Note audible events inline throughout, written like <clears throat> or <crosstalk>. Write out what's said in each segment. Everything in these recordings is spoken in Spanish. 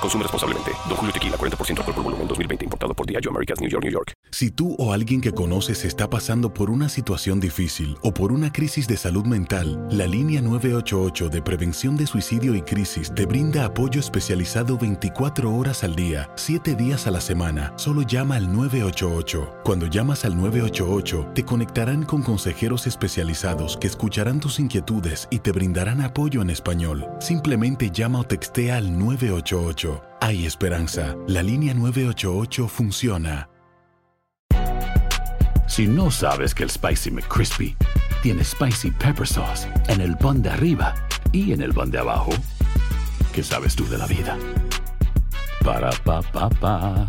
Consume responsablemente. Don Julio Tequila, 40% alcohol por volumen, 2020. Importado por Diageo Americas, New York, New York. Si tú o alguien que conoces está pasando por una situación difícil o por una crisis de salud mental, la línea 988 de prevención de suicidio y crisis te brinda apoyo especializado 24 horas al día, 7 días a la semana. Solo llama al 988. Cuando llamas al 988, te conectarán con consejeros especializados que escucharán tus inquietudes y te brindarán apoyo en español. Simplemente llama o textea al 988. Hay esperanza. La línea 988 funciona. Si no sabes que el Spicy McCrispy tiene Spicy Pepper Sauce en el pan de arriba y en el pan de abajo, ¿qué sabes tú de la vida? Para, pa, pa, pa.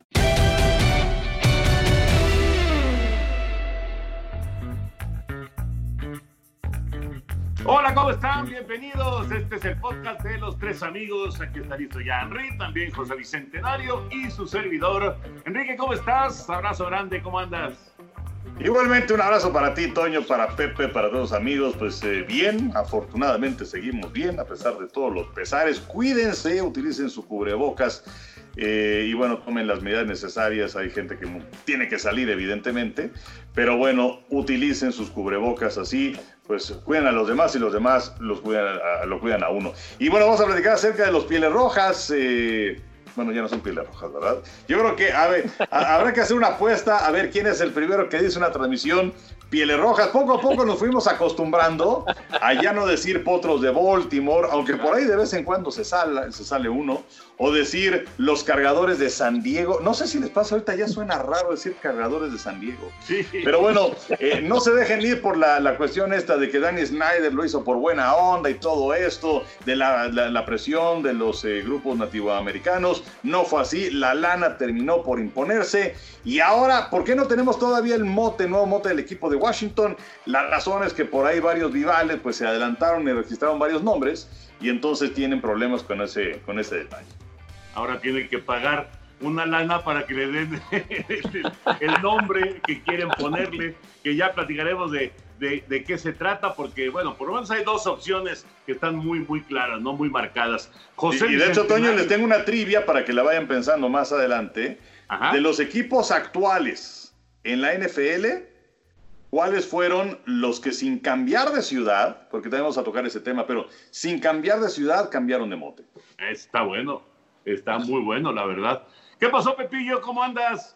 Hola, ¿cómo están? Bienvenidos. Este es el podcast de los tres amigos. Aquí está listo ya Enrique, también José Bicentenario y su servidor. Enrique, ¿cómo estás? Abrazo grande, ¿cómo andas? Igualmente un abrazo para ti, Toño, para Pepe, para todos los amigos. Pues eh, bien, afortunadamente seguimos bien a pesar de todos los pesares. Cuídense, utilicen su cubrebocas eh, y bueno, tomen las medidas necesarias. Hay gente que tiene que salir, evidentemente, pero bueno, utilicen sus cubrebocas así, pues cuidan a los demás y los demás los cuidan lo cuidan a uno. Y bueno, vamos a platicar acerca de los pieles rojas. Eh, bueno, ya no son pieles rojas, ¿verdad? Yo creo que, a ver, habrá que hacer una apuesta a ver quién es el primero que dice una transmisión pieles rojas. Poco a poco nos fuimos acostumbrando a ya no decir potros de Baltimore, aunque por ahí de vez en cuando se se sale uno, o decir los cargadores de San Diego. No sé si les pasa, ahorita ya suena raro decir cargadores de San Diego. Sí. Pero bueno, eh, no se dejen ir por la, la, cuestión esta de que Danny Snyder lo hizo por buena onda y todo esto, de la, la, presión de los eh, grupos nativoamericanos. No fue así, la lana terminó por imponerse. Y ahora, ¿por qué no tenemos todavía el mote, nuevo mote del equipo de Washington. La razón es que por ahí varios rivales pues se adelantaron y registraron varios nombres y entonces tienen problemas con ese, con ese detalle. Ahora tienen que pagar una lana para que le den <laughs> el, nombre que quieren ponerle, que ya platicaremos de, de, qué se trata, porque bueno, por lo menos hay dos opciones que están muy, muy claras, no muy marcadas. José y, de hecho, Toño, les tengo una trivia para que la vayan pensando más adelante. De los equipos actuales en la NFL, ¿Cuáles fueron los que sin cambiar de ciudad, porque tenemos a tocar ese tema, pero sin cambiar de ciudad cambiaron de mote? Está bueno, está muy bueno, la verdad. ¿Qué pasó, Pepillo? ¿Cómo andas?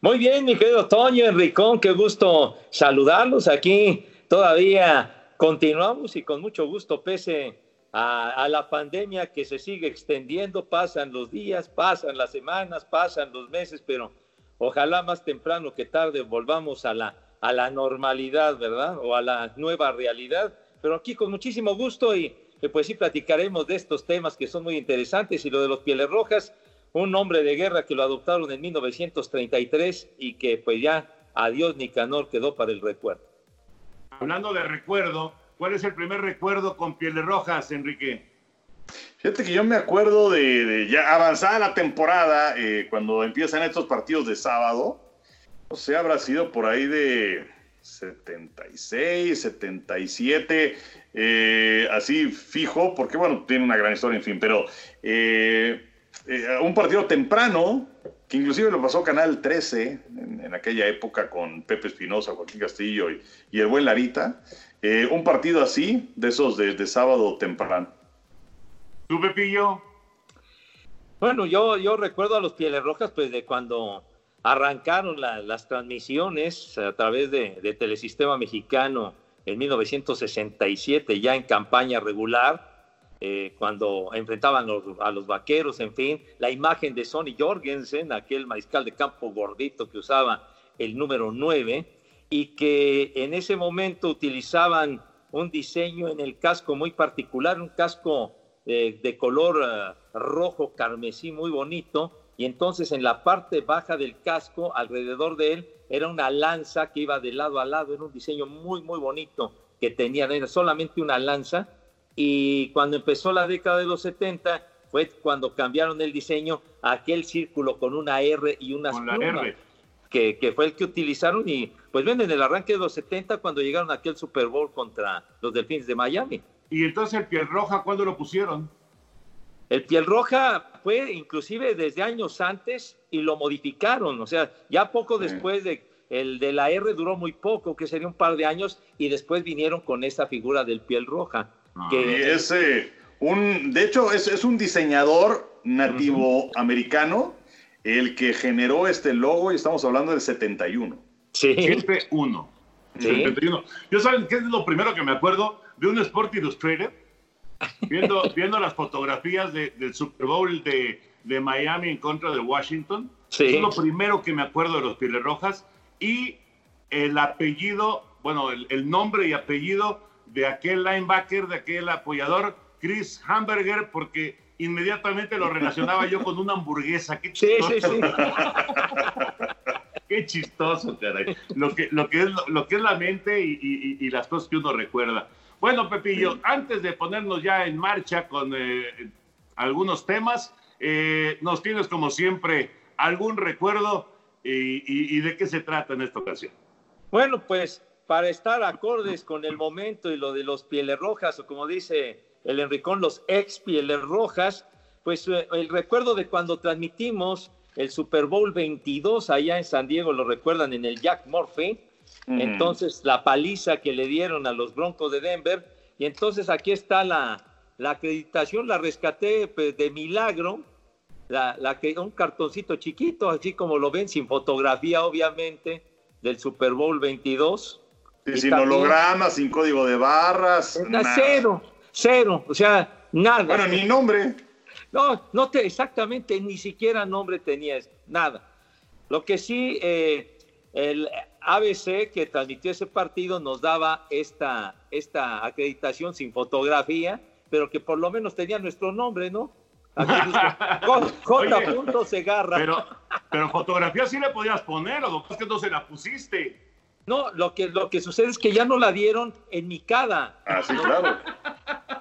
Muy bien, mi querido Toño, Enricón, qué gusto saludarlos aquí. Todavía continuamos y con mucho gusto, pese a, a, la pandemia que se sigue extendiendo, pasan los días, pasan las semanas, pasan los meses, pero ojalá más temprano que tarde volvamos a la a la normalidad, ¿verdad? O a la nueva realidad. Pero aquí con muchísimo gusto y pues sí platicaremos de estos temas que son muy interesantes y lo de los pieles rojas, un hombre de guerra que lo adoptaron en 1933 y que pues ya adiós Nicanor quedó para el recuerdo. Hablando de recuerdo, ¿cuál es el primer recuerdo con pieles rojas, Enrique? Fíjate que yo me acuerdo de, ya avanzada la temporada, eh, cuando empiezan estos partidos de sábado, o sea, habrá sido por ahí de 76, 77, eh, así fijo, porque bueno, tiene una gran historia, en fin, pero eh, eh, un partido temprano, que inclusive lo pasó Canal 13 en, aquella época con Pepe Espinosa, Joaquín Castillo y, el buen Larita, un partido así, de esos de, de sábado temprano. ¿Tú, Pepillo? Bueno, yo, yo recuerdo a los Pieles Rojas, pues de cuando arrancaron las transmisiones a través de, Telesistema Mexicano en 1967, ya en campaña regular, eh, cuando enfrentaban a los vaqueros, en fin, la imagen de Sonny Jorgensen, aquel mariscal de campo gordito que usaba el número 9, y que en ese momento utilizaban un diseño en el casco muy particular, un casco eh, de color eh, rojo carmesí muy bonito, y entonces en la parte baja del casco, alrededor de él, era una lanza que iba de lado a lado, era un diseño muy, muy bonito que tenía, era solamente una lanza, y cuando empezó la década de los 70 fue cuando cambiaron el diseño a aquel círculo con una R y unas plumas, que, que, fue el que utilizaron y pues ven en el arranque de los 70 cuando llegaron a aquel Super Bowl contra los Delfines de Miami. ¿Y entonces el piel roja cuándo lo pusieron? El piel roja fue inclusive desde años antes y lo modificaron, o sea, ya poco después de el de la R duró muy poco, que sería un par de años, y después vinieron con esa figura del piel roja. Ah. que es un, de hecho, es, es un diseñador nativo americano el que generó este logo y estamos hablando del 71. Sí. 71. Sí. 71. Yo saben qué es lo primero que me acuerdo de un Sport Illustrated viendo, viendo las fotografías del Super Bowl de, de, Miami en contra de Washington. Sí. Es lo primero que me acuerdo de los Pieles Rojas. Y el apellido, bueno, el, el, nombre y apellido de aquel linebacker, de aquel apoyador, Chris Hamburger, porque inmediatamente lo relacionaba yo con una hamburguesa. Qué chistoso. Sí, sí, <laughs> sí. Qué chistoso, caray. Lo que, lo que, es, lo que es la mente y, y, y las cosas que uno recuerda. Bueno, Pepillo, antes de ponernos ya en marcha con eh, algunos temas, eh, nos tienes como siempre algún recuerdo y, y, de qué se trata en esta ocasión. Bueno, pues para estar acordes con el momento y lo de los pieles rojas, o como dice el Enricón, los ex pieles rojas, pues eh, el recuerdo de cuando transmitimos el Super Bowl 22 allá en San Diego, lo recuerdan en el Jack Murphy, entonces, la paliza que le dieron a los Broncos de Denver. Y entonces aquí está la, la acreditación, la rescaté pues, de milagro. La, la, un cartoncito chiquito, así como lo ven, sin fotografía, obviamente, del Super Bowl 22. Y sin holograma, sin código de barras. Cero, cero, o sea, nada. Bueno, ni nombre. No, no te, exactamente, ni siquiera nombre tenías, nada. Lo que sí, eh, el, ABC que transmitió ese partido nos daba esta, esta acreditación sin fotografía, pero que por lo menos tenía nuestro nombre, ¿no? <laughs> J. Segarra. Pero, pero fotografía sí le podías poner, o es que no se la pusiste. No, lo que, lo que sucede es que ya no la dieron en mi cada. Ah, sí, claro.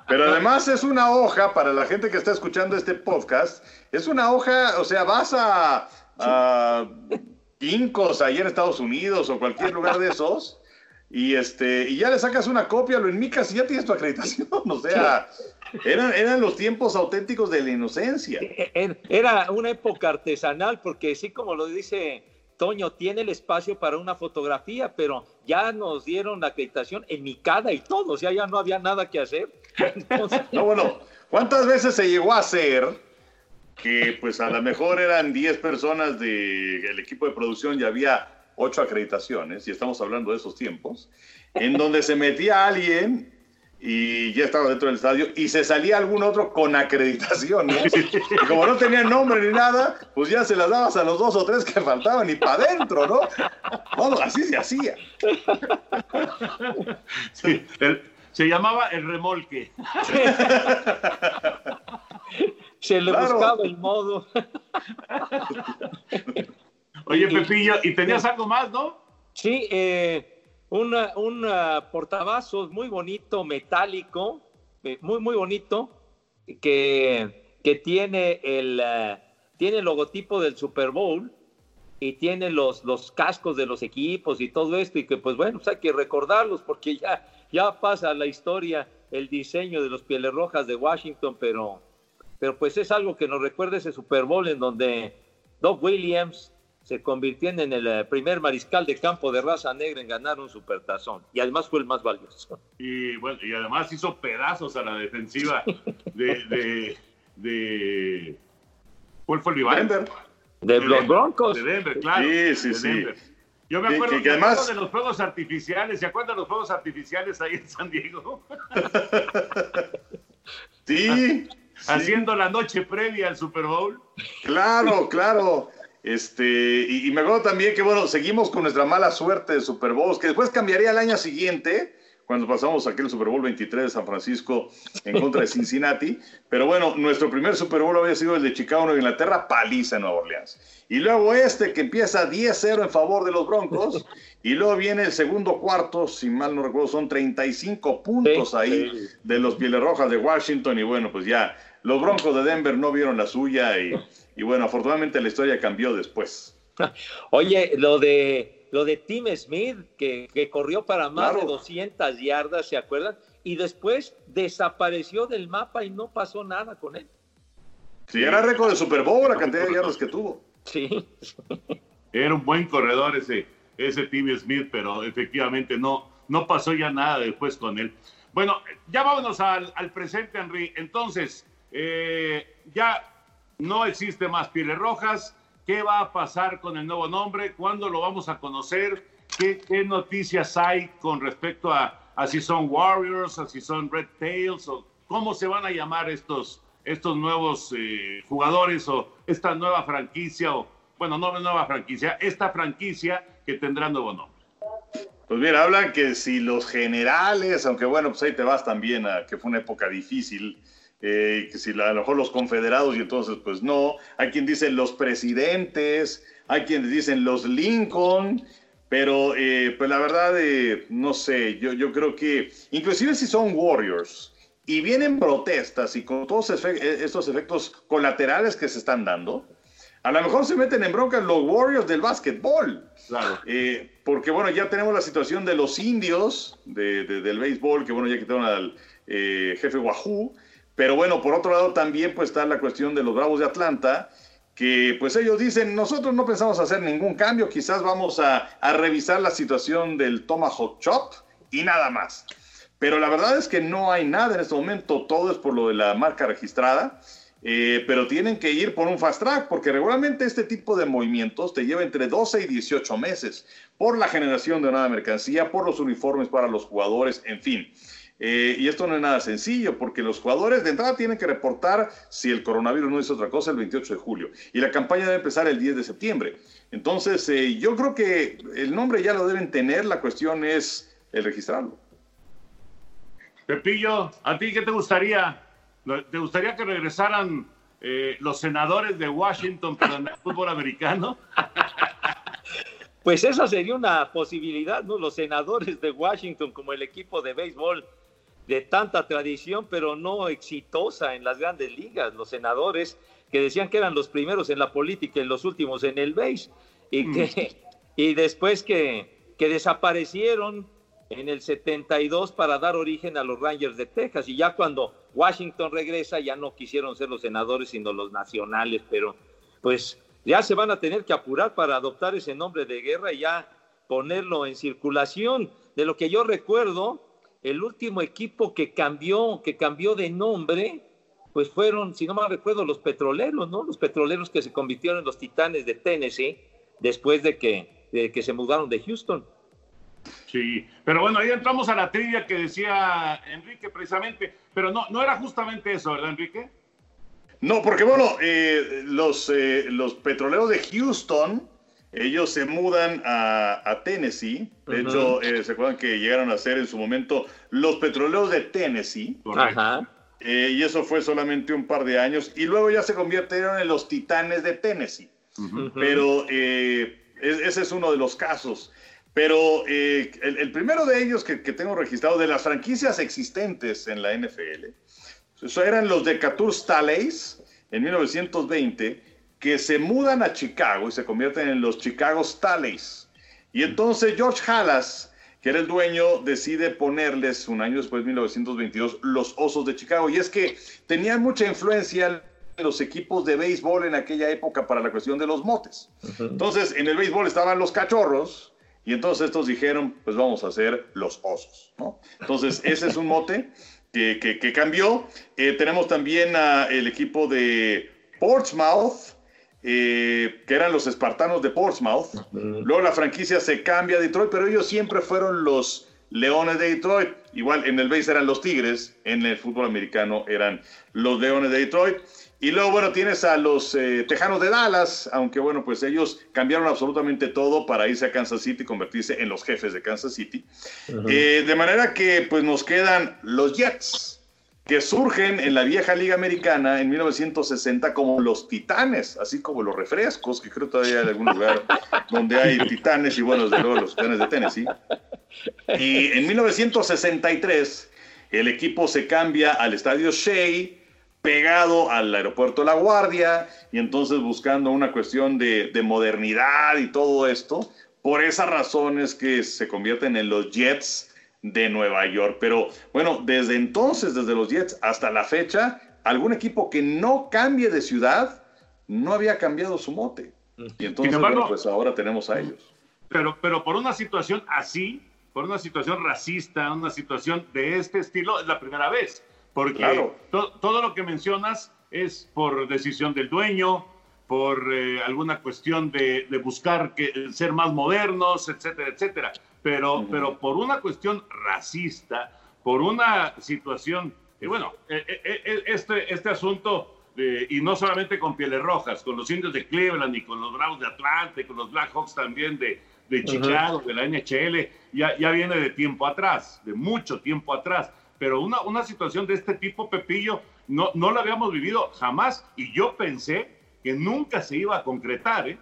Pero además es una hoja, para la gente que está escuchando este podcast, es una hoja, o sea, vas a, a Incos ahí en Estados Unidos o cualquier lugar de esos, y, este, y ya le sacas una copia, lo enmicas y ya tienes tu acreditación. <laughs> O sea, eran, eran los tiempos auténticos de la inocencia. E, e, era una época artesanal, porque sí, como lo dice Toño, tiene el espacio para una fotografía, pero ya nos dieron la acreditación en mi cara y todo, o sea, ya no había nada que hacer. <laughs> No, bueno, ¿cuántas veces se llegó a hacer? Que pues a lo mejor eran 10 personas del equipo de producción y había 8 acreditaciones, y estamos hablando de esos tiempos, en donde se metía alguien y ya estaba dentro del estadio y se salía algún otro con acreditaciones. Y como no tenía nombre ni nada, pues ya se las dabas a los dos o tres que faltaban y para adentro, ¿no? Bueno, así se hacía. Sí, se llamaba el remolque. <laughs> <laughs> Se le buscaba el modo. <laughs> Oye, Pepillo, ¿y tenías algo más, no? Sí, eh, una, un portavasos muy bonito, metálico, eh, muy, muy bonito, que, que tiene, el, uh, tiene el logotipo del Super Bowl y tiene los, los cascos de los equipos y todo esto, y que pues bueno, pues hay que recordarlos porque ya, ya pasa la historia el diseño de los Pieles Rojas de Washington, pero pero pues es algo que nos recuerda ese Super Bowl en donde Doug Williams se convirtió en el eh, primer mariscal de campo de raza negra en ganar un supertazón y además fue el más valioso. Y bueno, y además hizo pedazos a la defensiva de, de, ¿Cuál fue el rival? Denver. De los Broncos. De Denver, claro. Sí, sí, de sí. Denver. Yo me acuerdo, que- que me acuerdo además- de los fuegos artificiales. ¿Se acuerdan de los fuegos artificiales ahí en San Diego? <laughs> Sí, Haciendo la noche previa al Super Bowl. claro, claro. Este, y, y me acuerdo también que, bueno, seguimos con nuestra mala suerte de Super Bowls, que después cambiaría el año siguiente, cuando pasamos aquel Super Bowl 23 de San Francisco en contra de Cincinnati. Pero bueno, nuestro primer Super Bowl había sido el de Chicago, Nueva Inglaterra, paliza en Nueva Orleans. Y luego este que empieza 10-0 en favor de los Broncos. Y luego viene el segundo cuarto, si mal no recuerdo, son 35 puntos Sí, ahí sí. de los Pieles Rojas de Washington. Y bueno, pues ya los Broncos de Denver no vieron la suya. Y, y bueno, afortunadamente la historia cambió después. <laughs> Oye, lo de lo de Tim Smith, que, que corrió para más Claro. de 200 yardas, ¿se acuerdan? Y después desapareció del mapa y no pasó nada con él. Si era récord de Super Bowl la cantidad de yardas que tuvo. Sí. Era un buen corredor ese, ese Tim Smith, pero efectivamente no, no pasó ya nada después con él. Bueno, ya vámonos al, al presente, Henry. Entonces, eh, ya no existe más Pieles Rojas. ¿Qué va a pasar con el nuevo nombre? ¿Cuándo lo vamos a conocer? ¿Qué, qué noticias hay con respecto a, a si son Warriors, a si son Red Tails, o cómo se van a llamar estos, estos nuevos eh, jugadores o esta nueva franquicia, o bueno, no nueva franquicia, esta franquicia que tendrá nuevo nombre? Pues mira, hablan que si los generales, aunque bueno, pues ahí te vas también a que fue una época difícil, eh, que si la- a lo mejor los confederados y entonces pues no, hay quien dice los presidentes, hay quienes dicen los Lincoln, pero eh, pues la verdad, eh, no sé, yo, yo creo que inclusive si son Warriors y vienen protestas y con todos efe- estos efectos colaterales que se están dando, a lo mejor se meten en bronca los Warriors del básquetbol. Claro. Eh, porque bueno, ya tenemos la situación de los indios de- de- del béisbol, que bueno, ya quitaron al eh, jefe Wahoo. Pero bueno, por otro lado también pues está la cuestión de los Bravos de Atlanta, que pues ellos dicen, nosotros no pensamos hacer ningún cambio, quizás vamos a, revisar la situación del Tomahawk Chop y nada más. Pero la verdad es que no hay nada en este momento, todo es por lo de la marca registrada. Eh, pero tienen que ir por un fast track, porque regularmente este tipo de movimientos te lleva entre 12 y 18 meses, por la generación de nueva mercancía, por los uniformes para los jugadores, en fin. Eh, y esto no es nada sencillo, porque los jugadores de entrada tienen que reportar si el coronavirus no es otra cosa el 28 de julio. Y la campaña debe empezar el 10 de septiembre. Entonces, eh, yo creo que el nombre ya lo deben tener, la cuestión es el registrarlo. Pepillo, ¿a ti qué te gustaría? ¿Te gustaría que regresaran eh, los senadores de Washington para el fútbol americano? Pues esa sería una posibilidad, ¿no? Los senadores de Washington como el equipo de béisbol de tanta tradición, pero no exitosa en las grandes ligas. Los senadores que decían que eran los primeros en la política y los últimos en el béis. Y, que, <laughs> y después que, que desaparecieron en el 72 para dar origen a los Rangers de Texas. Y ya cuando Washington regresa, ya no quisieron ser los senadores, sino los nacionales. Pero pues ya se van a tener que apurar para adoptar ese nombre de guerra y ya ponerlo en circulación. De lo que yo recuerdo, el último equipo que cambió, que cambió de nombre, pues fueron, si no mal recuerdo, los petroleros, ¿no? Los petroleros que se convirtieron en los titanes de Tennessee después de que, de que se mudaron de Houston. Sí, pero bueno, ahí entramos a la trivia que decía Enrique precisamente, pero no, no era justamente eso, ¿verdad, Enrique? No, porque bueno, eh, los, eh, los petroleros de Houston, ellos se mudan a, a Tennessee. De hecho, eh, se acuerdan que llegaron a ser en su momento los petroleros de Tennessee. Ajá. eh, y eso fue solamente un par de años. Y luego ya se convirtieron en los titanes de Tennessee. Pero eh, es- ese es uno de los casos. Pero eh, el, el primero de ellos que, que tengo registrado de las franquicias existentes en la NFL, eso eran los de Catur Staleys en 1920, que se mudan a Chicago y se convierten en los Chicago Staleys. Y entonces George Halas, que era el dueño, decide ponerles un año después, 1922, los Osos de Chicago. Y es que tenían mucha influencia los equipos de béisbol en aquella época para la cuestión de los motes. Entonces, en el béisbol estaban los cachorros y entonces estos dijeron, pues vamos a hacer los osos, ¿no? Entonces, ese es un mote que, que- que cambió. Eh, tenemos también a el equipo de Portsmouth, eh, que eran los espartanos de Portsmouth. Luego la franquicia se cambia a Detroit, pero ellos siempre fueron los Leones de Detroit. Igual en el base eran los Tigres, en el fútbol americano eran los Leones de Detroit. Y luego, bueno, tienes a los eh, Tejanos de Dallas, aunque bueno, pues ellos cambiaron absolutamente todo para irse a Kansas City y convertirse en los jefes de Kansas City. Eh, de manera que pues nos quedan los Jets que surgen en la vieja liga americana en 1960 como los titanes, así como los refrescos, que creo todavía hay algún lugar <laughs> donde hay titanes y bueno, desde luego los titanes de Tennessee. Y en 1963 el equipo se cambia al estadio Shea, pegado al aeropuerto La Guardia, y entonces buscando una cuestión de, de modernidad y todo esto, por esas razones que se convierten en los Jets de Nueva York. Pero bueno, desde entonces, desde los Jets hasta la fecha, algún equipo que no cambie de ciudad no había cambiado su mote. Y entonces, pues ahora tenemos a ellos. Pero, pero por una situación así, por una situación racista, una situación de este estilo, es la primera vez. Porque todo lo que mencionas es por decisión del dueño, por eh, alguna cuestión de, de buscar que, ser más modernos, etcétera, etcétera pero, pero por una cuestión racista, por una situación, y bueno, e, e, e, este, este asunto, y no solamente con Pieles Rojas, con los indios de Cleveland y con los Bravos de Atlanta y con los Blackhawks también de, de Chicago, de la NHL, ya, ya viene de tiempo atrás, de mucho tiempo atrás. Pero una, una situación de este tipo, Pepillo, no, no la habíamos vivido jamás y yo pensé que nunca se iba a concretar. ¿eh?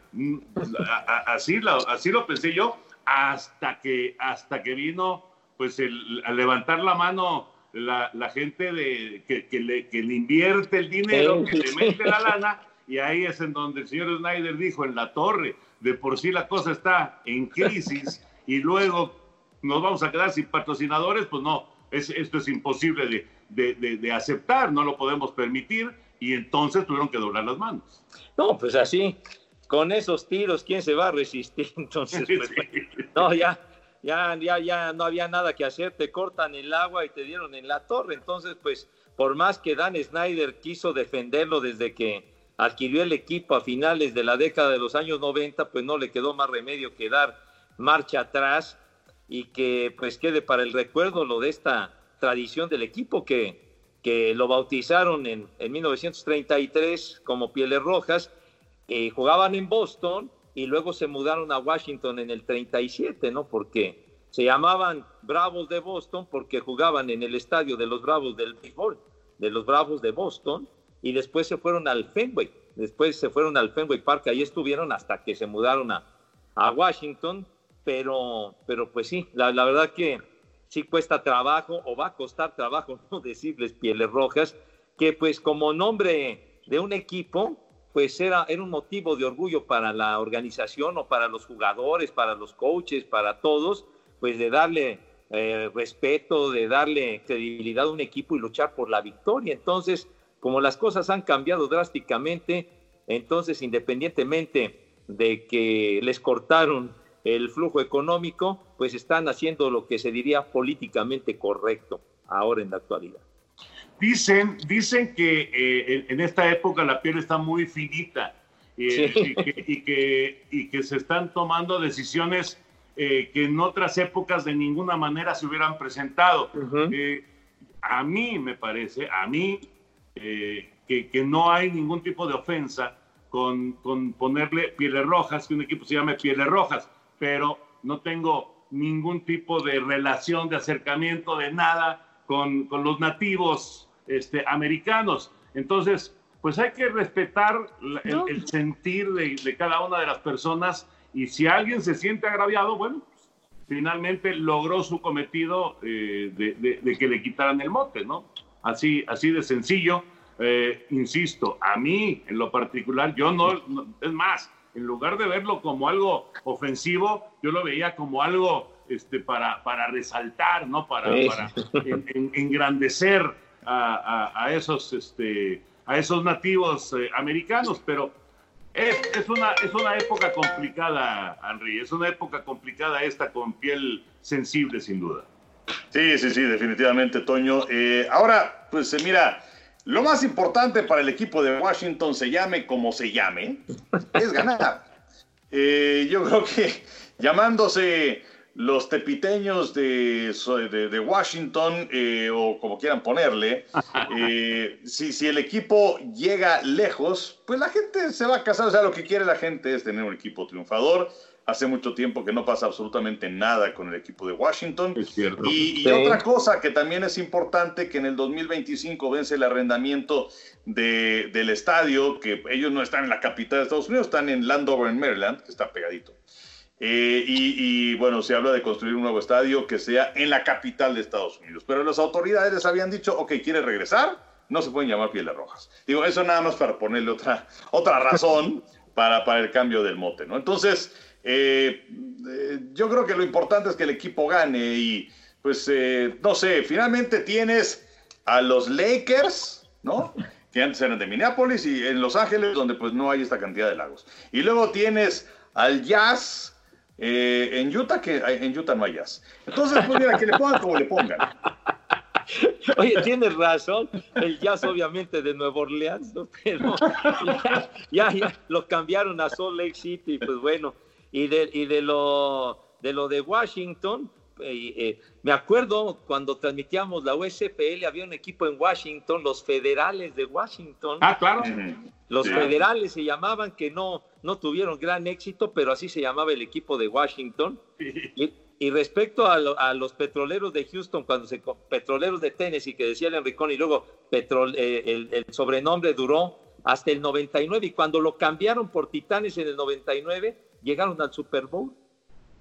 Así, así lo pensé yo, hasta que, hasta que vino pues el, a levantar la mano la, la gente de, que, que, le, que, le, invierte el dinero, que le mete la lana, y ahí es en donde el señor Snyder dijo, en la torre, de por sí la cosa está en crisis, y luego nos vamos a quedar sin patrocinadores, pues no, es, esto es imposible de, de, de, de aceptar, no lo podemos permitir, y entonces tuvieron que doblar las manos. No, pues así, con esos tiros, ¿quién se va a resistir? <laughs> Entonces, pues, <laughs> no, ya, ya, ya, ya no había nada que hacer, te cortan el agua y te dieron en la torre. Entonces, pues, por más que Dan Snyder quiso defenderlo desde que adquirió el equipo a finales de la década de los años 90, pues no le quedó más remedio que dar marcha atrás y que pues quede para el recuerdo lo de esta tradición del equipo que, que lo bautizaron en, en 1933 como Pieles Rojas eh, jugaban en Boston y luego se mudaron a Washington en el 37, ¿no? Porque se llamaban Bravos de Boston porque jugaban en el estadio de los Bravos del béisbol, de los Bravos de Boston, y después se fueron al Fenway, después se fueron al Fenway Park, ahí estuvieron hasta que se mudaron a, a Washington, pero, pero pues sí, la, la, verdad que sí cuesta trabajo o va a costar trabajo <laughs> no decirles pieles rojas, que pues como nombre de un equipo, pues era, era un motivo de orgullo para la organización o para los jugadores, para los coaches, para todos, pues de darle eh, respeto, de darle credibilidad a un equipo y luchar por la victoria. Entonces, como las cosas han cambiado drásticamente, entonces independientemente de que les cortaron el flujo económico, pues están haciendo lo que se diría políticamente correcto ahora en la actualidad. Dicen, dicen que eh, en esta época la piel está muy finita eh, y, que, y, que, se están tomando decisiones eh, que en otras épocas de ninguna manera se hubieran presentado. a mí me parece, a mí, que, que, no hay ningún tipo de ofensa con, con ponerle pieles rojas, que un equipo se llame pieles rojas, pero no tengo ningún tipo de relación, de acercamiento, de nada con, con los nativos este, americanos. Entonces, pues hay que respetar el, sentir de, cada una de las personas y si alguien se siente agraviado, bueno, pues, finalmente logró su cometido eh, de, que le quitaran el mote, ¿no? Así, así de sencillo. Eh, insisto, a mí en lo particular, yo no, es más, en lugar de verlo como algo ofensivo, yo lo veía como algo este, para, para resaltar, ¿no? Para, para engrandecer a, esos, este, a esos nativos eh, americanos, pero es, es, una, es una época complicada, Henry, es una época complicada esta con piel sensible, sin duda. Sí, sí, sí, definitivamente, Toño. Eh, ahora, pues eh, mira, lo más importante para el equipo de Washington, se llame como se llame, es ganar. <laughs> Eh, yo creo que llamándose los tepiteños de, de, Washington, eh, o como quieran ponerle, <laughs> eh, si, si, el equipo llega lejos, pues la gente se va a casar. O sea, lo que quiere la gente es tener un equipo triunfador. Hace mucho tiempo que no pasa absolutamente nada con el equipo de Washington. Es cierto. Y, otra cosa que también es importante, que en el 2025 vence el arrendamiento de, del estadio, que ellos no están en la capital de Estados Unidos, están en Landover, en Maryland, que está pegadito. Eh, y, bueno, se habla de construir un nuevo estadio que sea en la capital de Estados Unidos. Pero las autoridades les habían dicho, ok, ¿quiere regresar? No se pueden llamar Pieles Rojas. Digo, eso nada más para ponerle otra, <laughs> otra razón para, para el cambio del mote, ¿no? Entonces, eh, eh, yo creo que lo importante es que el equipo gane y, pues, no sé, finalmente tienes a los Lakers, ¿no? Que antes eran de Minneapolis y en Los Ángeles, donde pues no hay esta cantidad de lagos. Y luego tienes al Jazz, eh, en Utah, que en Utah no hay jazz. Entonces, pues mira, que le pongan como le pongan. <laughs> Oye, tienes razón, el jazz obviamente de Nueva Orleans, pero ya, ya, lo cambiaron a Salt Lake City, pues bueno, y de, y de, lo, de lo de Washington, eh, eh, me acuerdo cuando transmitíamos la USFL, había un equipo en Washington, los federales de Washington. Ah, claro. Los federales se llamaban que no, no tuvieron gran éxito, pero así se llamaba el equipo de Washington. Y, respecto a, los petroleros de Houston, cuando se petroleros de Tennessee, que decía el Enricón, y luego petrol, eh, el, el, sobrenombre duró hasta el 99, y cuando lo cambiaron por Titanes en el 99, llegaron al Super Bowl.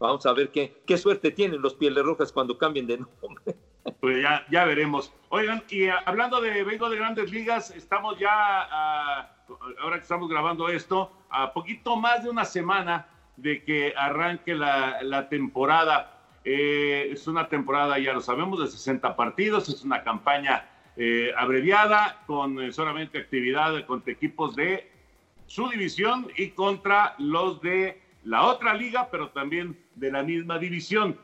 Vamos a ver qué, qué suerte tienen los Pieles Rojas cuando cambien de nombre. <laughs> Pues ya, ya veremos. Oigan, y hablando de vengo de grandes ligas, estamos ya, ahora que estamos grabando esto, a poquito más de una semana de que arranque la, temporada. Eh, es una temporada, ya lo sabemos, de 60 partidos, es una campaña eh, abreviada con eh, solamente actividad contra equipos de su división y contra los de la otra liga, pero también de la misma división.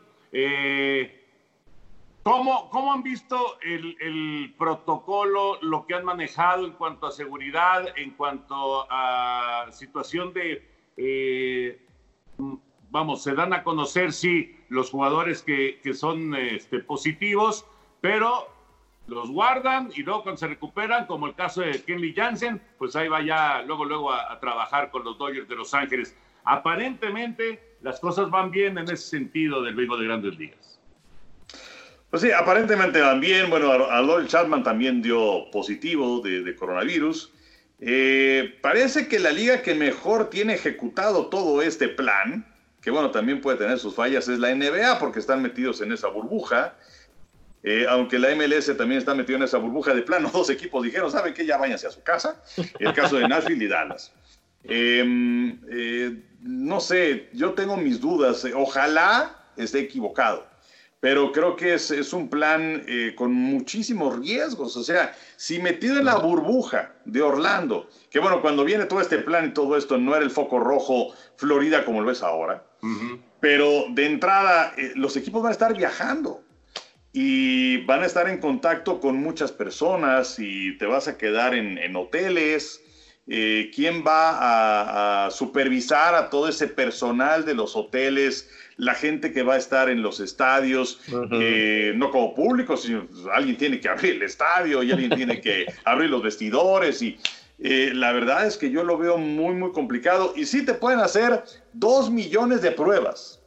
¿Cómo, han visto el, protocolo, lo que han manejado en cuanto a seguridad, en cuanto a situación de, eh, vamos, se dan a conocer, sí, los jugadores que, son este, positivos, pero los guardan y luego cuando se recuperan, como el caso de Kenley Jansen, pues ahí va ya luego, luego a, a trabajar con los Dodgers de Los Ángeles. Aparentemente las cosas van bien en ese sentido del béisbol de grandes ligas. Pues sí, aparentemente van bien. Bueno, a Chapman también dio positivo de, coronavirus. Eh, parece que la liga que mejor tiene ejecutado todo este plan, que bueno, también puede tener sus fallas, es la NBA, porque están metidos en esa burbuja. Eh, aunque la MLS también está metido en esa burbuja de plano, <laughs> dos equipos dijeron, ¿saben qué? Ya váyanse a su casa. El caso de Nashville y Dallas. Em, eh, no sé, yo tengo mis dudas. Ojalá esté equivocado pero creo que es, es un plan eh, con muchísimos riesgos. O sea, si metido en la burbuja de Orlando, que bueno, cuando viene todo este plan y todo esto, no era el foco rojo Florida como lo ves ahora, pero de entrada eh, los equipos van a estar viajando y van a estar en contacto con muchas personas y te vas a quedar en, en hoteles. Eh, ¿Quién va a, a supervisar a todo ese personal de los hoteles? la gente que va a estar en los estadios, eh, no como público, sino alguien tiene que abrir el estadio y alguien tiene que <laughs> abrir los vestidores y eh, la verdad es que yo lo veo muy, muy complicado y sí te pueden hacer dos millones de pruebas,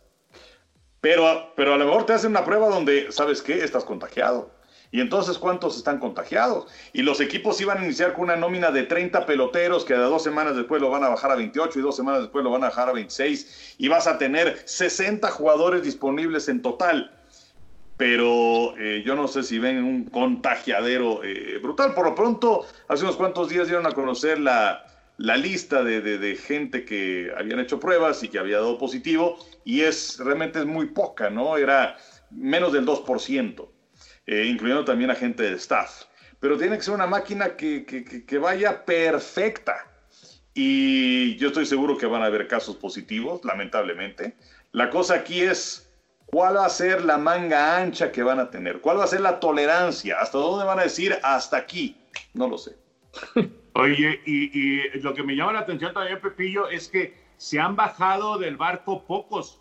pero, pero a lo mejor te hacen una prueba donde, ¿sabes qué? Estás contagiado. Y entonces, ¿cuántos están contagiados? Y los equipos iban a iniciar con una nómina de 30 peloteros que a dos semanas después lo van a bajar a 28 y dos semanas después lo van a bajar a 26 y vas a tener 60 jugadores disponibles en total. Pero eh, yo no sé si ven un contagiadero eh, brutal. Por lo pronto, hace unos cuantos días dieron a conocer la, la lista de, de, gente que habían hecho pruebas y que había dado positivo y es realmente es muy poca, ¿no? Era menos del 2%. Eh, incluyendo también a gente de staff. Pero tiene que ser una máquina que, que, vaya perfecta. Y yo estoy seguro que van a haber casos positivos, lamentablemente. La cosa aquí es ¿Cuál va a ser la manga ancha que van a tener? ¿Cuál va a ser la tolerancia? ¿Hasta dónde van a decir hasta aquí? No lo sé. <laughs> Oye, y, lo que me llama la atención también, Pepillo, es que se han bajado del barco pocos.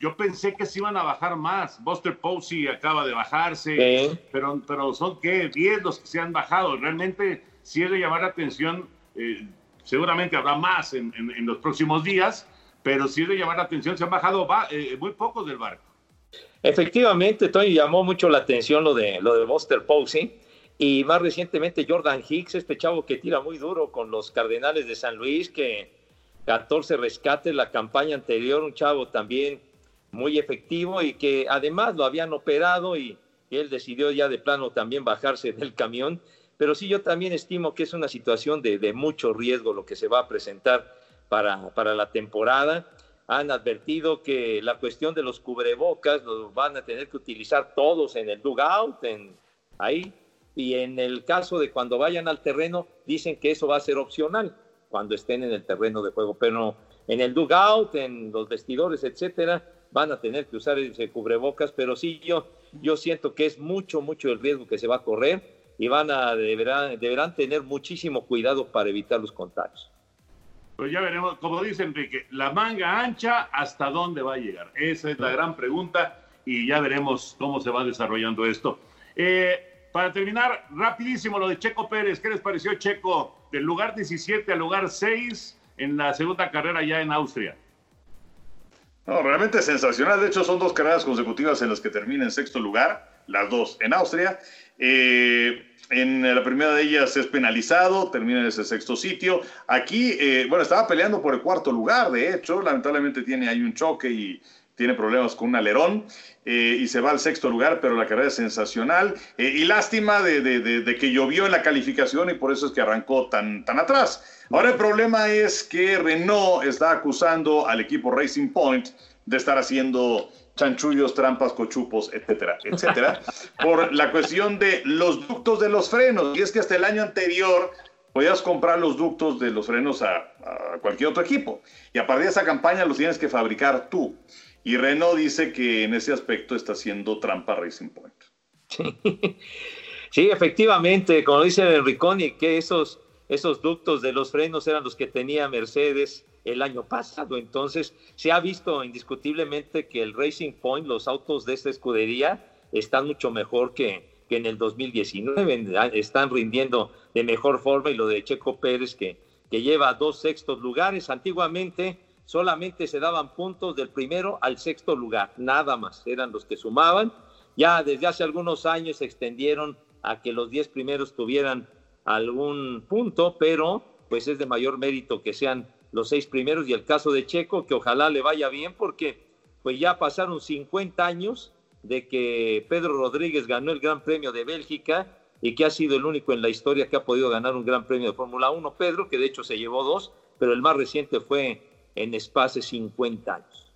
Yo pensé que se iban a bajar más. Buster Posey acaba de bajarse, pero, pero son, ¿qué? 10 los que se han bajado. Realmente, si es de llamar la atención, eh, seguramente habrá más en, los próximos días, pero si es de llamar la atención, se han bajado eh, muy pocos del barco. Efectivamente, Tony llamó mucho la atención lo de, lo de Buster Posey y más recientemente Jordan Hicks, este chavo que tira muy duro con los Cardenales de San Luis, que 14 rescates la campaña anterior, un chavo también muy efectivo y que además lo habían operado y, él decidió ya de plano también bajarse <laughs> del camión. Pero sí, yo también estimo que es una situación de, de mucho riesgo lo que se va a presentar para, para la temporada. Han advertido que la cuestión de los cubrebocas los van a tener que utilizar todos en el dugout, en ahí, y en el caso de cuando vayan al terreno, dicen que eso va a ser opcional cuando estén en el terreno de juego, pero en el dugout, en los vestidores, etcétera, van a tener que usar ese cubrebocas, pero sí yo, yo siento que es mucho, mucho el riesgo que se va a correr y van a, deberán, deberán tener muchísimo cuidado para evitar los contagios. Pues ya veremos, como dice Enrique, la manga ancha, ¿hasta dónde va a llegar? Esa es la gran pregunta y ya veremos cómo se va desarrollando esto. Eh, para terminar, rapidísimo lo de Checo Pérez. ¿Qué les pareció Checo del lugar 17 al lugar 6 en la segunda carrera ya en Austria? No, realmente sensacional. De hecho, son dos carreras consecutivas en las que termina en sexto lugar, las dos en Austria. Eh, en la primera de ellas es penalizado, termina en ese sexto sitio. Aquí, eh, bueno, estaba peleando por el cuarto lugar, de hecho, lamentablemente tiene ahí un choque y tiene problemas con un alerón eh, y se va al sexto lugar, pero la carrera es sensacional. Eh, y lástima de, que llovió en la calificación y por eso es que arrancó tan, tan atrás. Ahora el problema es que Renault está acusando al equipo Racing Point de estar haciendo chanchullos, trampas, cochupos, etcétera, etcétera, <laughs> por la cuestión de los ductos de los frenos. Y es que hasta el año anterior podías comprar los ductos de los frenos a, cualquier otro equipo. Y a partir de esa campaña los tienes que fabricar tú. Y Renault dice que en ese aspecto está haciendo trampa Racing Point. <laughs> Sí, efectivamente, como dice Enriconi, que esos, esos ductos de los frenos eran los que tenía Mercedes el año pasado. Entonces, se ha visto indiscutiblemente que el Racing Point, los autos de esta escudería, están mucho mejor que, que en el 2019, están rindiendo de mejor forma y lo de Checo Pérez que, que lleva dos sextos lugares. Antiguamente solamente se daban puntos del primero al sexto lugar, nada más, eran los que sumaban. Ya desde hace algunos años se extendieron a que los diez primeros tuvieran algún punto, pero pues es de mayor mérito que sean los seis primeros y el caso de Checo, que ojalá le vaya bien porque pues ya pasaron 50 años de que Pedro Rodríguez ganó el Gran Premio de Bélgica y que ha sido el único en la historia que ha podido ganar un Gran Premio de Fórmula 1, Pedro, que de hecho se llevó dos, pero el más reciente fue en espacio 50 años.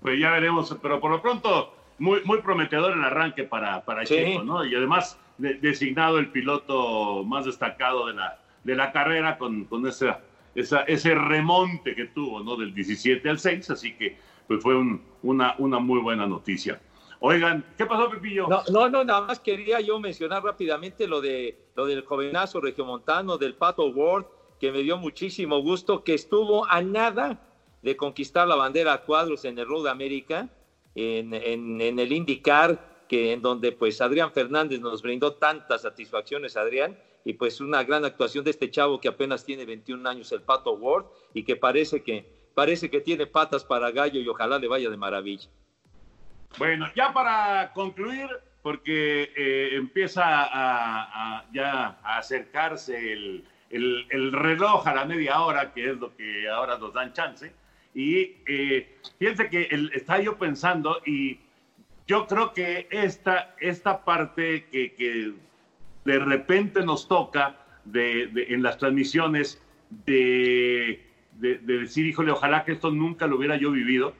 Pues ya veremos, pero por lo pronto muy, muy prometedor el arranque para, para Checo, ¿no? Y además designado el piloto más destacado de la, de la carrera con, con esa ese remonte que tuvo, ¿no? Del 17 al 6, así que pues fue una, una muy buena noticia. Oigan, ¿qué pasó, Pepillo? No, no, no, nada más quería yo mencionar rápidamente lo, de, lo del jovenazo regiomontano, del Pato Ward, que me dio muchísimo gusto, que estuvo a nada de conquistar la bandera a cuadros en el Road América, en, el IndyCar, que en donde pues Adrián Fernández nos brindó tantas satisfacciones, Adrián, y pues una gran actuación de este chavo que apenas tiene 21 años, el Pato Ward, y que parece que, parece que tiene patas para gallo y ojalá le vaya de maravilla. Bueno, ya para concluir, porque eh, empieza a, ya a acercarse el, el, reloj a la media hora, que es lo que ahora nos dan chance, y eh, fíjense que el, está yo pensando y yo creo que esta, esta parte que, de repente nos toca de, en las transmisiones de, de, decir, híjole, ojalá que esto nunca lo hubiera yo vivido,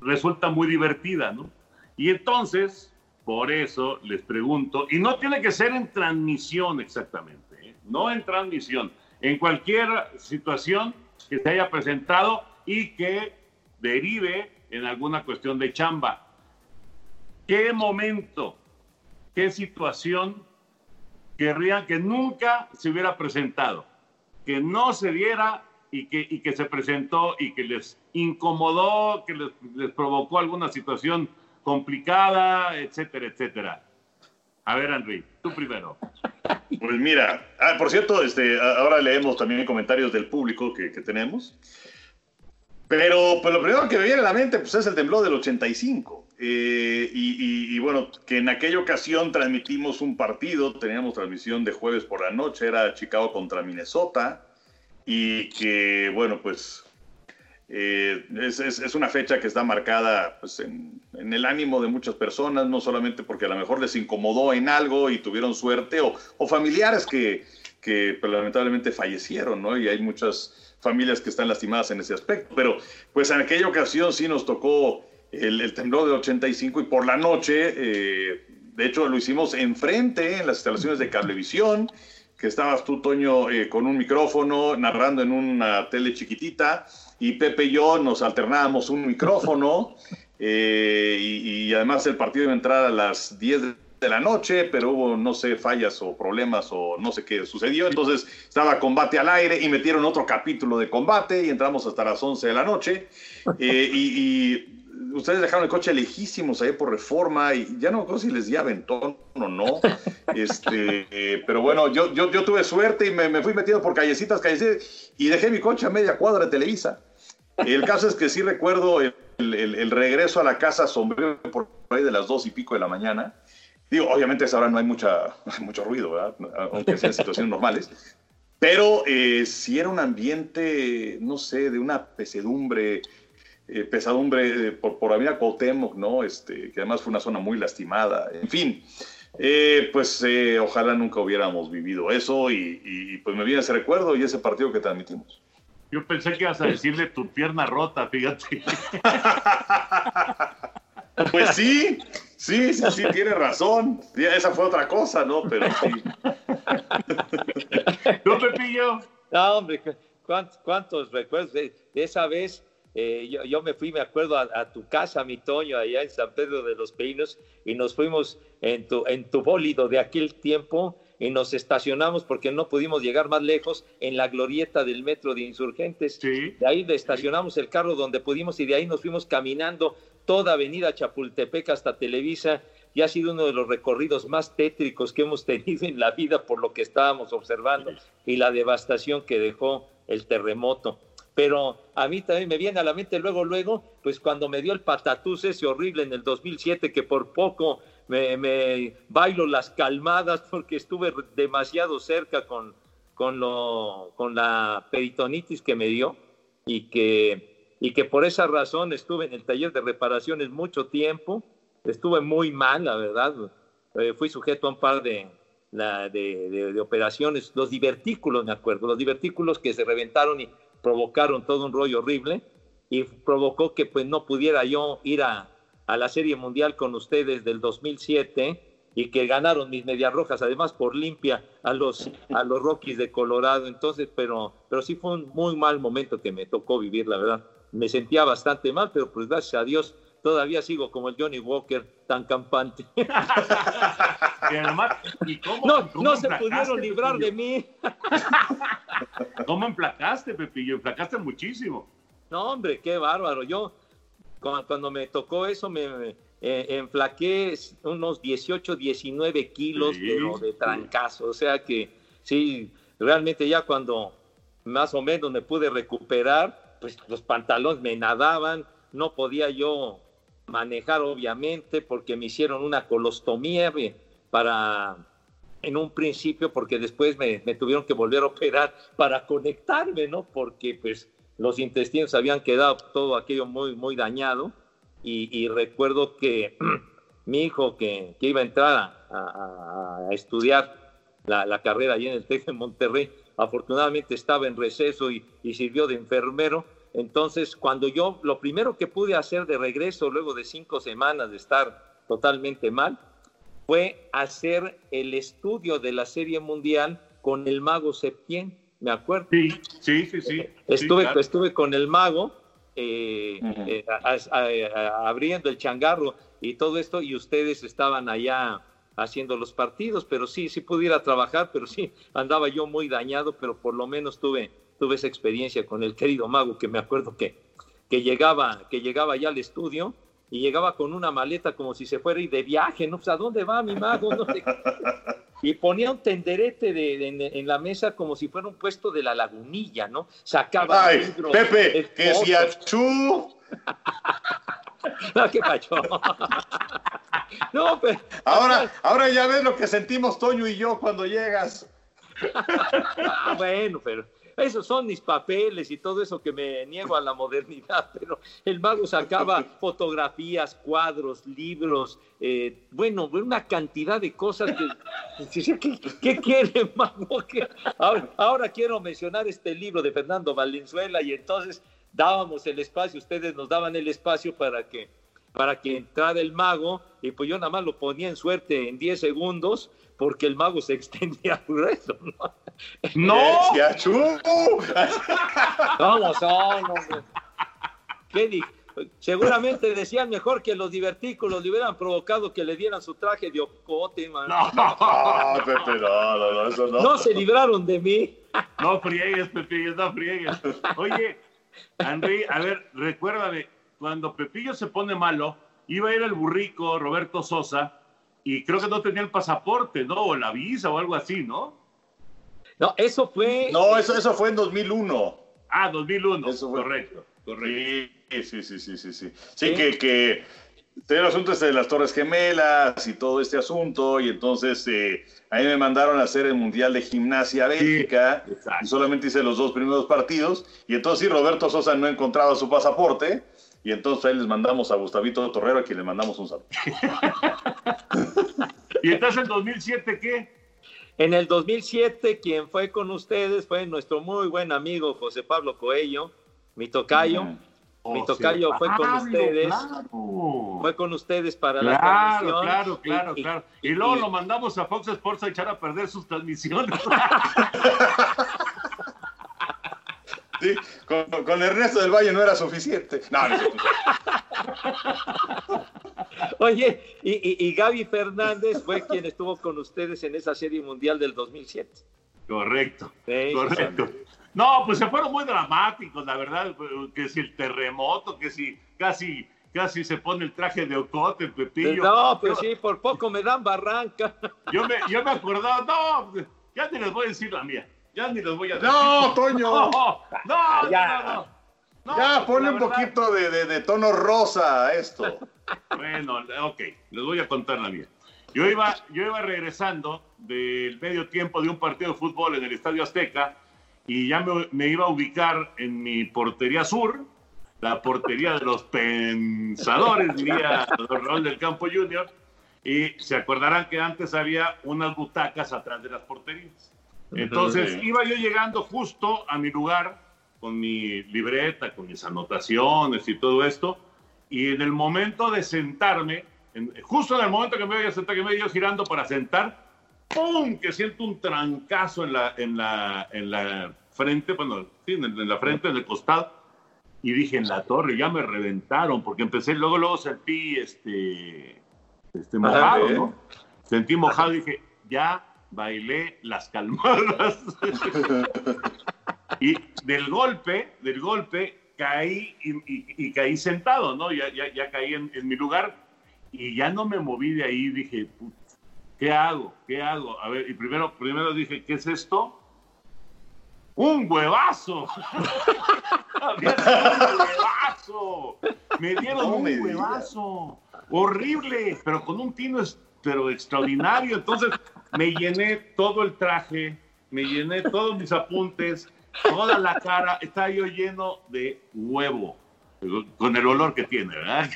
resulta muy divertida, ¿no? Y entonces, por eso les pregunto, y no tiene que ser en transmisión exactamente. No en transmisión, en cualquier situación que se haya presentado y que derive en alguna cuestión de chamba. ¿Qué momento, qué situación querrían que nunca se hubiera presentado? Que no se diera y que, se presentó y que les incomodó, que les, les provocó alguna situación complicada, etcétera, etcétera. A ver, Henry, tú primero. <laughs> Pues mira, ah, por cierto, este, ahora leemos también comentarios del público que, tenemos. Pero pues lo primero que me viene a la mente pues, es el temblor del 85. Eh, y, y, bueno, que en aquella ocasión transmitimos un partido, teníamos transmisión de jueves por la noche, era Chicago contra Minnesota. Y que bueno, pues eh, es, es, es, una fecha que está marcada pues, en, en, el ánimo de muchas personas, no solamente porque a lo mejor les incomodó en algo y tuvieron suerte, o, o familiares que, que pues, lamentablemente fallecieron, ¿no? Y hay muchas familias que están lastimadas en ese aspecto. Pero pues en aquella ocasión sí nos tocó el, el temblor de 85 y por la noche, eh, de hecho lo hicimos enfrente en las instalaciones de Cablevisión que estabas tú, Toño, eh, con un micrófono, narrando en una tele chiquitita, y Pepe y yo nos alternábamos un micrófono, <laughs> eh, y, además el partido iba a entrar a las 10 de la noche, pero hubo, no sé, fallas o problemas o no sé qué sucedió, entonces estaba combate al aire y metieron otro capítulo de combate y entramos hasta las 11 de la noche, eh, y, ustedes dejaron el coche lejísimos ahí por reforma y ya no me si les di aventón o no. Este, eh, pero bueno, yo, yo, yo, tuve suerte y me, me, fui metido por callecitas, callecitas y dejé mi coche a media cuadra de Televisa. El caso es que sí recuerdo el, el, el regreso a la casa sombrío por ahí de las dos y pico de la mañana. Digo, obviamente a esa hora no hay mucha, <laughs> mucho ruido, ¿verdad? aunque sean situaciones normales. Pero eh, sí era un ambiente, no sé, de una eh, pesadumbre eh, por, por Avenida Cuauhtémoc, ¿no? Este, que además fue una zona muy lastimada. En fin, eh, pues eh, ojalá nunca hubiéramos vivido eso y, y, pues me viene ese recuerdo y ese partido que transmitimos. Yo pensé que ibas a decirle tu pierna rota, fíjate. pues sí, sí, sí, sí, tiene razón. Esa fue otra cosa, ¿no? Pero sí. <laughs> ¿Tú, Pepillo? No, hombre, ¿cuántos, cuántos recuerdos de, de esa vez? Eh, yo, yo, me fui, me acuerdo, a, a, tu casa, mi Toño, allá en San Pedro de los Pinos, y nos fuimos en tu, en tu bólido de aquel tiempo y nos estacionamos porque no pudimos llegar más lejos en la glorieta del metro de insurgentes. Sí. De ahí estacionamos el carro donde pudimos y de ahí nos fuimos caminando toda avenida Chapultepec hasta Televisa y ha sido uno de los recorridos más tétricos que hemos tenido en la vida por lo que estábamos observando y la devastación que dejó el terremoto pero a mí también me viene a la mente luego, luego, pues cuando me dio el patatús ese horrible en el 2007, que por poco me, bailo las calmadas porque estuve demasiado cerca con, con, lo, con la peritonitis que me dio y que, y que por esa razón estuve en el taller de reparaciones mucho tiempo, estuve muy mal, la verdad, eh, fui sujeto a un par de, de, operaciones, los divertículos, me acuerdo, los divertículos que se reventaron y provocaron todo un rollo horrible y provocó que pues no pudiera yo ir a, a la Serie Mundial con ustedes del 2007 y que ganaron mis medias rojas, además por limpia a los, a los Rockies de Colorado. Entonces, pero, pero sí fue un muy mal momento que me tocó vivir, la verdad. Me sentía bastante mal, pero pues gracias a Dios todavía sigo como el Johnny Walker, tan campante. <laughs> Y además, ¿y cómo, no, cómo no se pudieron librar Pepillo? de mí. ¿Cómo emplacaste, Pepillo? Emplacaste muchísimo. No, hombre, qué bárbaro. Yo, cuando, me tocó eso, me, me eh, enflaqué unos 18, 19 kilos, Sí, pero de trancazo. O sea que, sí, realmente ya cuando más o menos me pude recuperar, pues los pantalones me nadaban, no podía yo manejar, obviamente, porque me hicieron una colostomía eh, para en un principio, porque después me, me, tuvieron que volver a operar para conectarme, ¿no? Porque pues los intestinos habían quedado todo aquello muy, muy dañado. Y, recuerdo que <clears throat> mi hijo que, que, iba a entrar a, estudiar la, la, carrera allí en el TEC de Monterrey, afortunadamente estaba en receso y, y sirvió de enfermero. Entonces, cuando yo, lo primero que pude hacer de regreso, luego de cinco semanas de estar totalmente mal, fue hacer el estudio de la Serie Mundial con el mago Septién, me acuerdo. Sí, sí, sí, sí. Estuve, sí, claro. estuve con el mago eh, eh, abriendo el changarro y todo esto, y ustedes estaban allá haciendo los partidos, pero sí, sí pudiera trabajar, pero sí, andaba yo muy dañado, pero por lo menos tuve, tuve esa experiencia con el querido mago, que me acuerdo que, que, llegaba, que llegaba ya al estudio y llegaba con una maleta como si se fuera y de viaje, ¿no? ¿a dónde va mi mago? No sé. <laughs> Y ponía un tenderete de, en, la mesa como si fuera un puesto de la lagunilla, ¿no? Sacaba Ay, Pepe, que si achú. no, qué pacho. <laughs> no, pero... Ahora, ahora ya ves lo que sentimos Toño y yo cuando llegas. Ah, bueno, pero esos son mis papeles y todo eso que me niego a la modernidad, <laughs> pero el mago sacaba <laughs> fotografías, cuadros, libros, eh, bueno, una cantidad de cosas que... <laughs> ¿Qué, quiere, mago? Ahora, quiero mencionar este libro de Fernando Valenzuela y entonces dábamos el espacio, ustedes nos daban el espacio para que para que entrara el mago y pues yo nada más lo ponía en suerte en 10 segundos porque el mago se <laughs> extendía grueso, ¿no? ¡No! Vamos, <laughs> no, ¿Qué dije? Seguramente decían mejor que los divertículos le hubieran provocado que le dieran su traje de ocote, man. No, <laughs> no, Pepe, no, no, eso no. No se libraron de mí. No friegues, Pepillo, no friegues. Oye, Henry, a ver, recuérdame, cuando Pepillo se pone malo, iba a ir el burrico Roberto Sosa y creo que no tenía el pasaporte, ¿no? O la visa o algo así, ¿no? No, eso fue. No, eso, eso fue en 2001. Ah, 2001. Eso Correcto, correcto. Sí, sí, sí, sí, sí. Sí, sí que, que el asunto este de las Torres Gemelas y todo este asunto, y entonces eh, ahí me mandaron a hacer el Mundial de Gimnasia Bélgica, y solamente hice los dos primeros partidos, y entonces sí, Roberto Sosa no encontraba su pasaporte, y entonces ahí les mandamos a Gustavito Torrero, a quien le mandamos un saludo. <laughs> ¿Y entonces en 2007 qué? En el 2007, quien fue con ustedes fue nuestro muy buen amigo José Pablo Coello, mi tocayo. mi tocayo fue con ustedes. Fue con ustedes para la transmisión. Claro, claro, claro. Y, luego lo mandamos a Fox Sports a echar a perder sus transmisiones. <laughs> Sí, con, Ernesto del Valle no era suficiente. No, Oye, y, y, Gaby Fernández fue quien estuvo con ustedes en esa serie mundial del 2007. Correcto, correcto. No, pues se fueron muy dramáticos, la verdad, que si el terremoto, que si casi casi se pone el traje de Ocote, el Pepillo. No, pues sí, por poco me dan barranca. Yo me, yo me acordaba, no, ya te les voy a decir la mía. Ya ni les voy a decir. <laughs> No, Toño. No, no, ya. no, ya, ponle un poquito de, de, tono rosa a esto. <laughs> Bueno, ok, les voy a contar la mía. Yo iba, yo iba regresando del medio tiempo de un partido de fútbol en el Estadio Azteca y ya me, me iba a ubicar en mi portería sur, la portería de los pensadores, diría Raúl del Campo Junior, y se acordarán que antes había unas butacas atrás de las porterías. Entonces iba yo llegando justo a mi lugar con mi libreta, con mis anotaciones y todo esto, y en el momento de sentarme, justo en el momento que me voy a sentar, que me voy girando para sentar, ¡pum! que siento un trancazo en la, en la, en la frente, bueno, sí, en, la frente, en el costado, y dije, en la torre, ya me reventaron, porque empecé, luego, luego sentí, este, este mojado, ¿no? Sentí mojado y dije, ya bailé las calmadas. <laughs> y del golpe, del golpe, caí y, caí sentado, ¿no? Ya, ya, ya caí en, mi lugar y ya no me moví de ahí. Dije, ¿qué hago? ¿Qué hago? A ver, y primero, primero dije, ¿qué es esto? ¡Un huevazo! <laughs> ¡Un huevazo! Me dieron un huevazo. Horrible, pero con un tino pero extraordinario. Entonces me llené todo el traje, me llené todos mis apuntes, toda la cara, estaba yo lleno de huevo, con el olor que tiene, ¿verdad?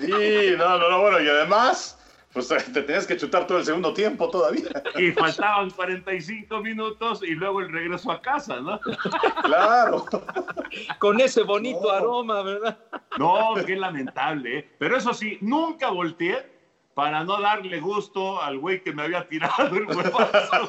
Sí, no, no, no, bueno, y además, pues te tenías que chutar todo el segundo tiempo todavía. Y faltaban 45 minutos y luego el regreso a casa, ¿no? Claro. Con ese bonito aroma, ¿verdad? No, qué lamentable, ¿eh? Pero eso sí, nunca volteé para no darle gusto al güey que me había tirado el huevazo.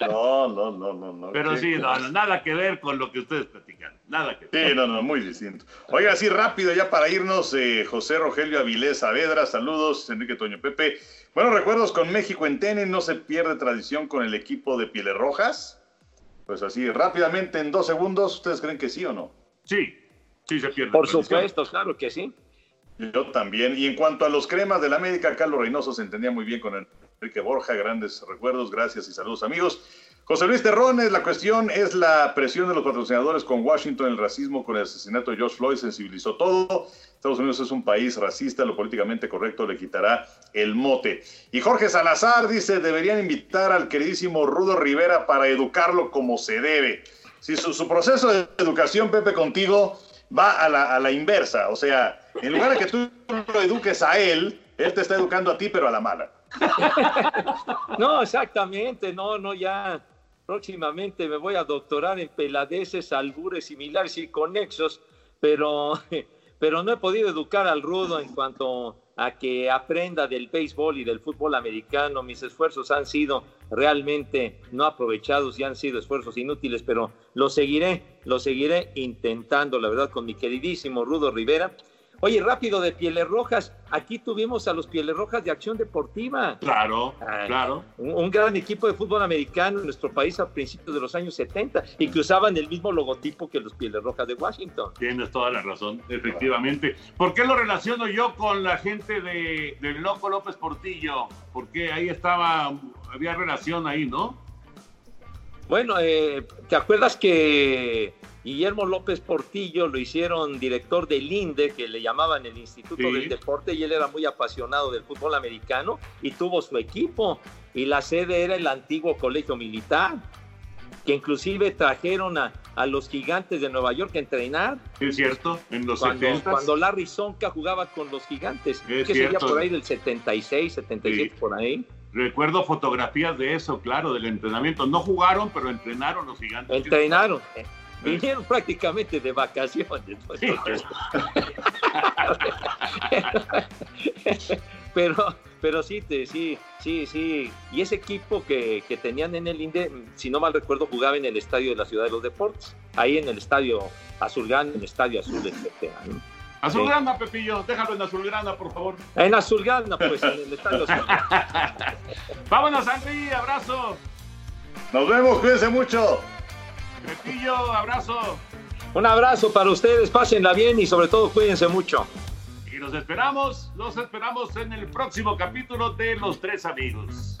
No, no, no, no. no. Pero sí, no, nada que ver con lo que ustedes platican. Nada que ver. Sí, no, no, muy distinto. Oiga, así rápido ya para irnos, eh, José Rogelio Avilés Saavedra, saludos, Enrique Toño Pepe. Bueno, recuerdos con México en tenis, no se pierde tradición con el equipo de Pieles Rojas. Pues así, rápidamente, en dos segundos, ¿ustedes creen que sí o no? Sí, sí se pierde. Por supuesto, claro que sí. Yo también. Y en cuanto a los cremas de la América, Carlos Reynoso se entendía muy bien con Enrique Borja. Grandes recuerdos, gracias y saludos, amigos. José Luis Terrones, la cuestión es la presión de los patrocinadores con Washington, el racismo con el asesinato de George Floyd, sensibilizó todo. Estados Unidos es un país racista, lo políticamente correcto le quitará el mote. Y Jorge Salazar dice, deberían invitar al queridísimo Rudo Rivera para educarlo como se debe. Si su, proceso de educación, Pepe, contigo va a la, a la inversa, o sea, en lugar de que tú lo eduques a él, él te está educando a ti, pero a la mala. <laughs> No, exactamente, no, no, ya próximamente me voy a doctorar en peladeces, albures similares y conexos, pero, <laughs> pero no he podido educar al rudo en cuanto a que aprenda del béisbol y del fútbol americano. Mis esfuerzos han sido realmente no aprovechados y han sido esfuerzos inútiles, pero lo seguiré, lo seguiré intentando, la verdad, con mi queridísimo Rudo Rivera Oye, rápido de Pieles Rojas. Aquí tuvimos a los Pieles Rojas de Acción Deportiva. Claro, claro. Un, gran equipo de fútbol americano en nuestro país a principios de los años 70 y que usaban el mismo logotipo que los Pieles Rojas de Washington. Tienes toda la razón, efectivamente. ¿Por qué lo relaciono yo con la gente de, del Loco López Portillo? Porque ahí estaba, había relación ahí, ¿no? Bueno, eh, ¿te acuerdas que Guillermo López Portillo lo hicieron director del INDE, que le llamaban el Instituto del Deporte, y él era muy apasionado del fútbol americano y tuvo su equipo. Y la sede era el antiguo colegio militar, que inclusive trajeron a, los gigantes de Nueva York a entrenar. Es cierto, en los cuando, Cuando Larry Sonka jugaba con los gigantes, que sería por ahí del 76, 77, por ahí. Recuerdo fotografías de eso, claro, del entrenamiento. No jugaron, pero entrenaron los gigantes. Entrenaron. Vinieron prácticamente de vacaciones. <laughs> pero, pero sí, sí, sí, sí. Y ese equipo que, tenían en el INDE, si no mal recuerdo, jugaba en el estadio de la Ciudad de los Deportes, ahí en el estadio Azulgrana, en el estadio Azul, etcétera. Azulgrana, Pepillo, déjalo en Azulgrana, por favor. En Azulgrana, pues, en el. <laughs> Vámonos, Henry, abrazo. Nos vemos, cuídense mucho. Pepillo, abrazo. Un abrazo para ustedes, pásenla bien y sobre todo cuídense mucho. Y los esperamos, los esperamos en el próximo capítulo de Los Tres Amigos.